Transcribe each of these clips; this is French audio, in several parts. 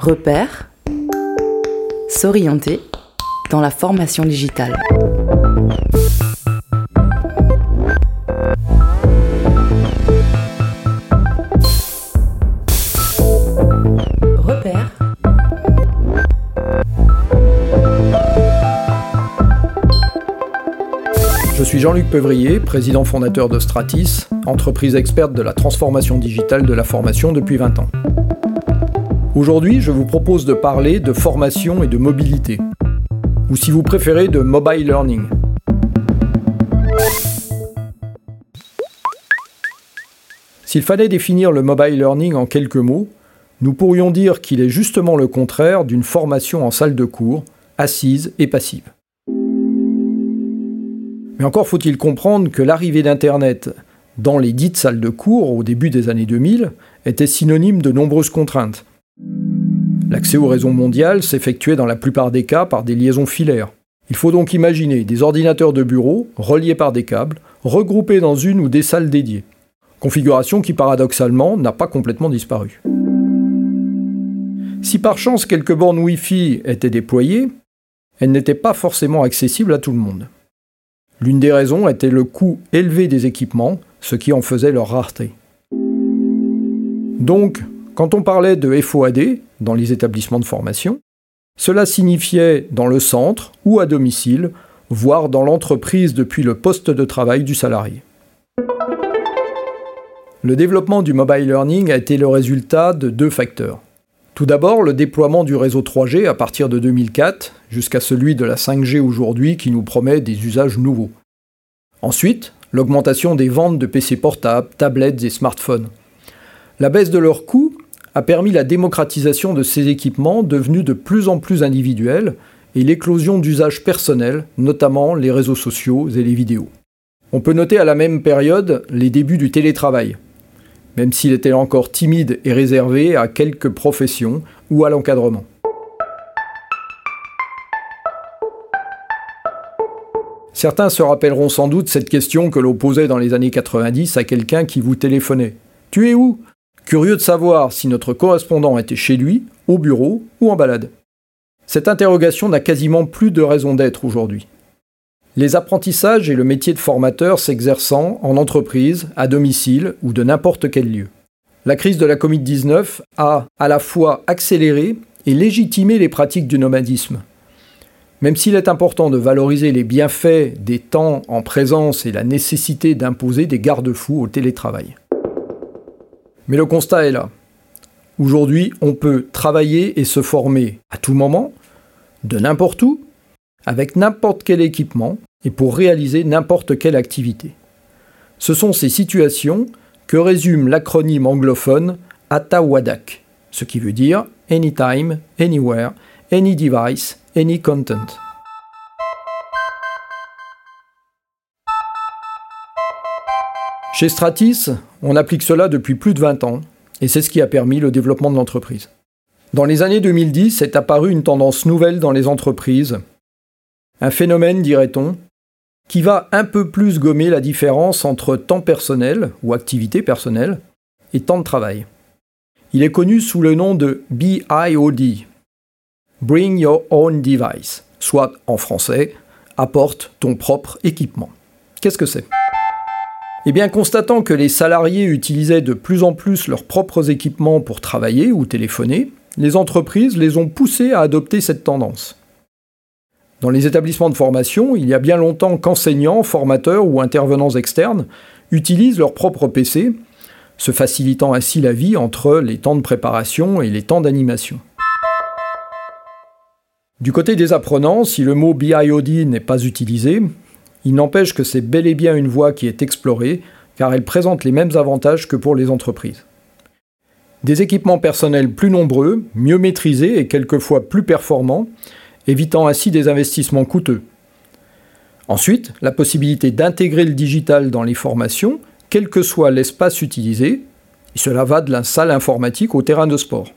Repère, s'orienter dans la formation digitale. Repère. Je suis Jean-Luc Peuvrier, président fondateur de Stratis, entreprise experte de la transformation digitale de la formation depuis 20 ans. Aujourd'hui, je vous propose de parler de formation et de mobilité, ou si vous préférez de mobile learning. S'il fallait définir le mobile learning en quelques mots, nous pourrions dire qu'il est justement le contraire d'une formation en salle de cours, assise et passive. Mais encore faut-il comprendre que l'arrivée d'Internet dans les dites salles de cours au début des années 2000 était synonyme de nombreuses contraintes. L'accès au réseau mondial s'effectuait dans la plupart des cas par des liaisons filaires. Il faut donc imaginer des ordinateurs de bureau reliés par des câbles, regroupés dans une ou des salles dédiées. Configuration qui paradoxalement n'a pas complètement disparu. Si par chance quelques bornes Wi-Fi étaient déployées, elles n'étaient pas forcément accessibles à tout le monde. L'une des raisons était le coût élevé des équipements, ce qui en faisait leur rareté. Donc, quand on parlait de FOAD dans les établissements de formation, cela signifiait dans le centre ou à domicile, voire dans l'entreprise depuis le poste de travail du salarié. Le développement du mobile learning a été le résultat de deux facteurs. Tout d'abord, le déploiement du réseau 3G à partir de 2004 jusqu'à celui de la 5G aujourd'hui qui nous promet des usages nouveaux. Ensuite, l'augmentation des ventes de PC portables, tablettes et smartphones. La baisse de leurs coûts a permis la démocratisation de ces équipements devenus de plus en plus individuels et l'éclosion d'usages personnels, notamment les réseaux sociaux et les vidéos. On peut noter à la même période les débuts du télétravail, même s'il était encore timide et réservé à quelques professions ou à l'encadrement. Certains se rappelleront sans doute cette question que l'on posait dans les années 90 à quelqu'un qui vous téléphonait. Tu es où? Curieux de savoir si notre correspondant était chez lui, au bureau ou en balade. Cette interrogation n'a quasiment plus de raison d'être aujourd'hui. Les apprentissages et le métier de formateur s'exerçant en entreprise, à domicile ou de n'importe quel lieu. La crise de la Covid-19 a à la fois accéléré et légitimé les pratiques du nomadisme. Même s'il est important de valoriser les bienfaits des temps en présence et la nécessité d'imposer des garde-fous au télétravail. Mais le constat est là. Aujourd'hui, on peut travailler et se former à tout moment, de n'importe où, avec n'importe quel équipement et pour réaliser n'importe quelle activité. Ce sont ces situations que résume l'acronyme anglophone ATAWADAC, ce qui veut dire Anytime, Anywhere, Any Device, Any Content. Chez Stratis, on applique cela depuis plus de 20 ans, et c'est ce qui a permis le développement de l'entreprise. Dans les années 2010 est apparue une tendance nouvelle dans les entreprises, un phénomène, dirait-on, qui va un peu plus gommer la différence entre temps personnel ou activité personnelle et temps de travail. Il est connu sous le nom de BIOD, Bring Your Own Device, soit en français, apporte ton propre équipement. Qu'est-ce que c'est? Eh bien, constatant que les salariés utilisaient de plus en plus leurs propres équipements pour travailler ou téléphoner, les entreprises les ont poussés à adopter cette tendance. Dans les établissements de formation, il y a bien longtemps qu'enseignants, formateurs ou intervenants externes utilisent leur propre PC, se facilitant ainsi la vie entre les temps de préparation et les temps d'animation. Du côté des apprenants, si le mot BIOD n'est pas utilisé, il n'empêche que c'est bel et bien une voie qui est explorée, car elle présente les mêmes avantages que pour les entreprises. Des équipements personnels plus nombreux, mieux maîtrisés et quelquefois plus performants, évitant ainsi des investissements coûteux. Ensuite, la possibilité d'intégrer le digital dans les formations, quel que soit l'espace utilisé, et cela va de la salle informatique au terrain de sport.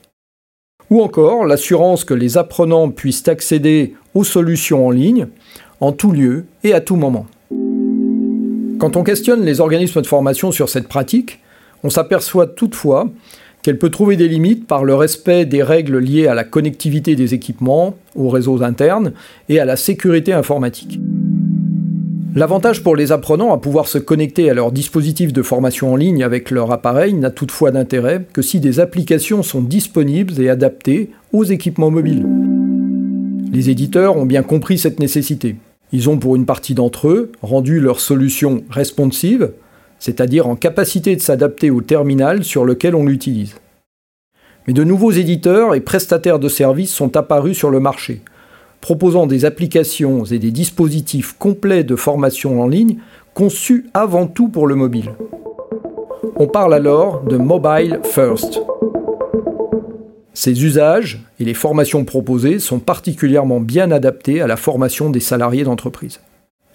Ou encore l'assurance que les apprenants puissent accéder aux solutions en ligne, en tout lieu et à tout moment. Quand on questionne les organismes de formation sur cette pratique, on s'aperçoit toutefois qu'elle peut trouver des limites par le respect des règles liées à la connectivité des équipements, aux réseaux internes et à la sécurité informatique. L'avantage pour les apprenants à pouvoir se connecter à leur dispositif de formation en ligne avec leur appareil n'a toutefois d'intérêt que si des applications sont disponibles et adaptées aux équipements mobiles. Les éditeurs ont bien compris cette nécessité. Ils ont pour une partie d'entre eux rendu leur solution responsive, c'est-à-dire en capacité de s'adapter au terminal sur lequel on l'utilise. Mais de nouveaux éditeurs et prestataires de services sont apparus sur le marché, proposant des applications et des dispositifs complets de formation en ligne conçus avant tout pour le mobile. On parle alors de Mobile First. Ces usages et les formations proposées sont particulièrement bien adaptés à la formation des salariés d'entreprise.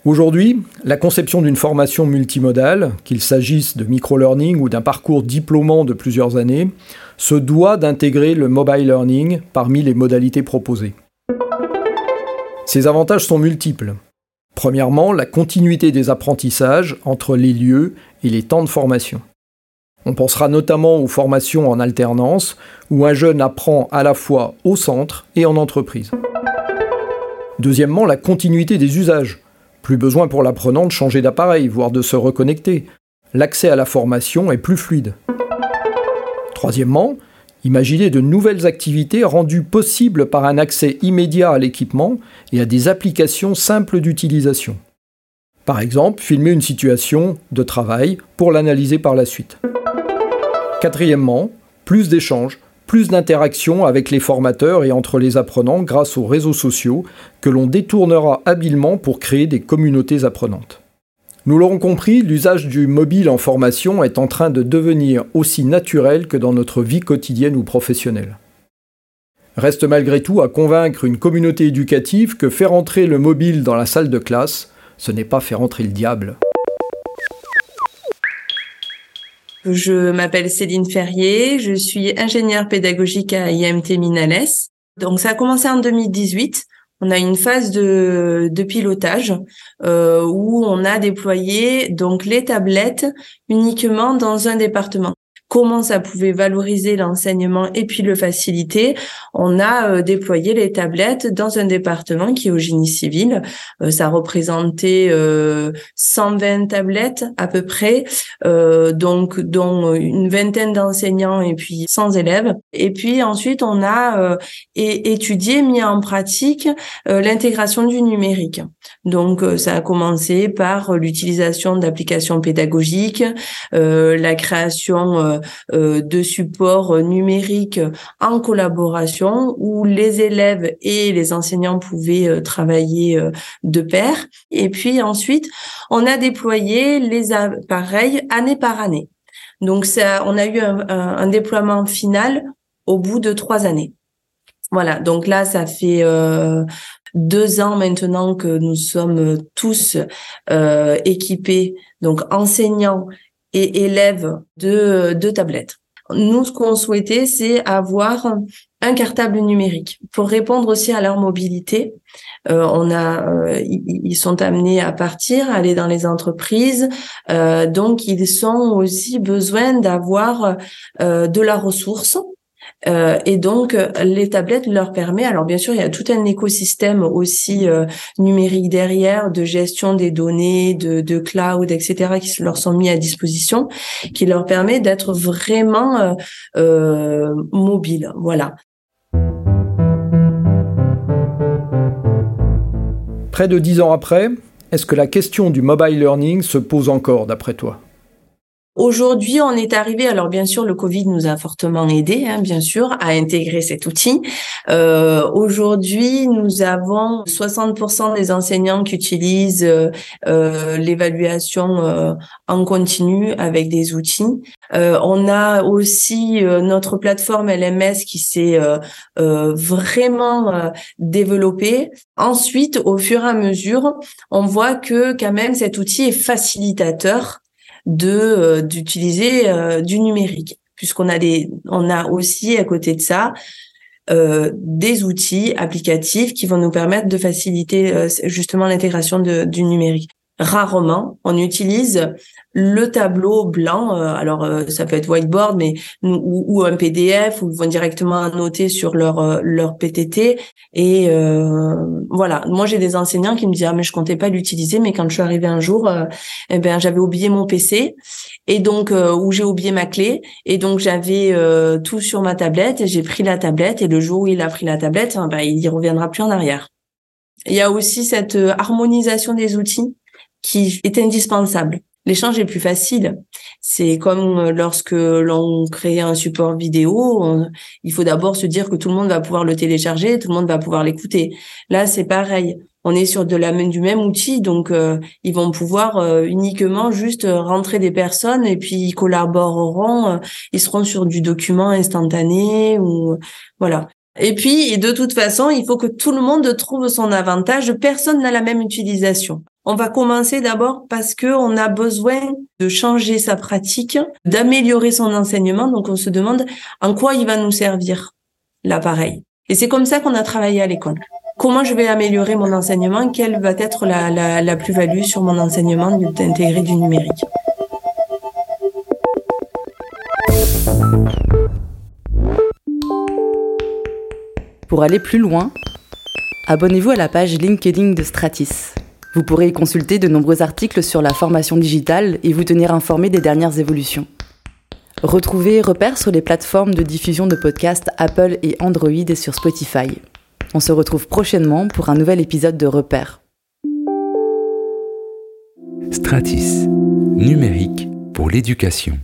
Aujourd'hui, la conception d'une formation multimodale, qu'il s'agisse de micro-learning ou d'un parcours diplômant de plusieurs années, se doit d'intégrer le mobile learning parmi les modalités proposées. Ces avantages sont multiples. Premièrement, la continuité des apprentissages entre les lieux et les temps de formation. On pensera notamment aux formations en alternance, où un jeune apprend à la fois au centre et en entreprise. Deuxièmement, la continuité des usages. Plus besoin pour l'apprenant de changer d'appareil, voire de se reconnecter. L'accès à la formation est plus fluide. Troisièmement, Imaginez de nouvelles activités rendues possibles par un accès immédiat à l'équipement et à des applications simples d'utilisation. Par exemple, filmer une situation de travail pour l'analyser par la suite. Quatrièmement, plus d'échanges, plus d'interactions avec les formateurs et entre les apprenants grâce aux réseaux sociaux que l'on détournera habilement pour créer des communautés apprenantes. Nous l'aurons compris, l'usage du mobile en formation est en train de devenir aussi naturel que dans notre vie quotidienne ou professionnelle. Reste malgré tout à convaincre une communauté éducative que faire entrer le mobile dans la salle de classe, ce n'est pas faire entrer le diable. Je m'appelle Céline Ferrier, je suis ingénieure pédagogique à IMT Minales. Donc ça a commencé en 2018 on a une phase de, pilotage euh, où on a déployé donc les tablettes uniquement dans un département comment ça pouvait valoriser l'enseignement et puis le faciliter, on a euh, déployé les tablettes dans un département qui est au génie civil. Euh, ça représentait 120 euh, tablettes à peu près, donc dont une vingtaine d'enseignants et puis 100 élèves. Et puis ensuite, on a étudié, mis en pratique l'intégration du numérique. Donc ça a commencé par l'utilisation d'applications pédagogiques, la création euh, de support numérique en collaboration où les élèves et les enseignants pouvaient euh, travailler euh, de pair. Et puis ensuite, on a déployé les appareils année par année. Donc ça, on a eu un, déploiement final au bout de trois années. Voilà, donc là, ça fait deux ans maintenant que nous sommes tous équipés, donc enseignants et élèves de, de tablettes. Nous, ce qu'on souhaitait, c'est avoir un cartable numérique pour répondre aussi à leur mobilité. Euh, on a, euh, ils sont amenés à partir, aller dans les entreprises, euh, donc ils ont aussi besoin d'avoir euh, de la ressource euh, et donc, les tablettes leur permet. Alors, bien sûr, il y a tout un écosystème aussi euh, numérique derrière, de gestion des données, de, cloud, etc., qui leur sont mis à disposition, qui leur permet d'être vraiment euh, euh mobile. Voilà. Près de dix ans après, est-ce que la question du mobile learning se pose encore, d'après toi? Aujourd'hui, on est arrivé, alors bien sûr, le Covid nous a fortement aidé, hein, bien sûr, à intégrer cet outil. Euh, Aujourd'hui, nous avons 60% des enseignants qui utilisent euh, euh l'évaluation euh, en continu avec des outils. Euh, on a aussi notre plateforme LMS qui s'est vraiment développée. Ensuite, au fur et à mesure, on voit que quand même cet outil est facilitateur de euh, d'utiliser euh, du numérique puisqu'on a des on a aussi à côté de ça euh, des outils applicatifs qui vont nous permettre de faciliter justement l'intégration du numérique. Rarement. On utilise le tableau blanc. Euh, alors euh, ça peut être whiteboard, mais ou, un PDF ou ils vont directement noter sur leur euh, leur PTT. Et voilà. Moi j'ai des enseignants qui me disent ah mais je comptais pas l'utiliser, mais quand je suis arrivée un jour, eh ben j'avais oublié mon PC et donc où j'ai oublié ma clé et donc j'avais tout sur ma tablette et j'ai pris la tablette et le jour où il a pris la tablette, ben, il y reviendra plus en arrière. Il y a aussi cette harmonisation des outils qui est indispensable. L'échange est plus facile. C'est comme euh, lorsque l'on crée un support vidéo, il faut d'abord se dire que tout le monde va pouvoir le télécharger, tout le monde va pouvoir l'écouter. Là, c'est pareil. On est sur de la du même outil, donc euh, ils vont pouvoir euh, uniquement juste rentrer des personnes et puis ils collaboreront. ils seront sur du document instantané ou voilà. Et puis, de toute façon, il faut que tout le monde trouve son avantage. Personne n'a la même utilisation. On va commencer d'abord parce que on a besoin de changer sa pratique, d'améliorer son enseignement. Donc, on se demande en quoi il va nous servir l'appareil. Et c'est comme ça qu'on a travaillé à l'école. Comment je vais améliorer mon enseignement? Quelle va être la, la plus-value sur mon enseignement d'intégrer du numérique? Pour aller plus loin, abonnez-vous à la page LinkedIn de Stratis. Vous pourrez y consulter de nombreux articles sur la formation digitale et vous tenir informé des dernières évolutions. Retrouvez Repères sur les plateformes de diffusion de podcasts Apple et Android et sur Spotify. On se retrouve prochainement pour un nouvel épisode de Repères. Stratis, numérique pour l'éducation.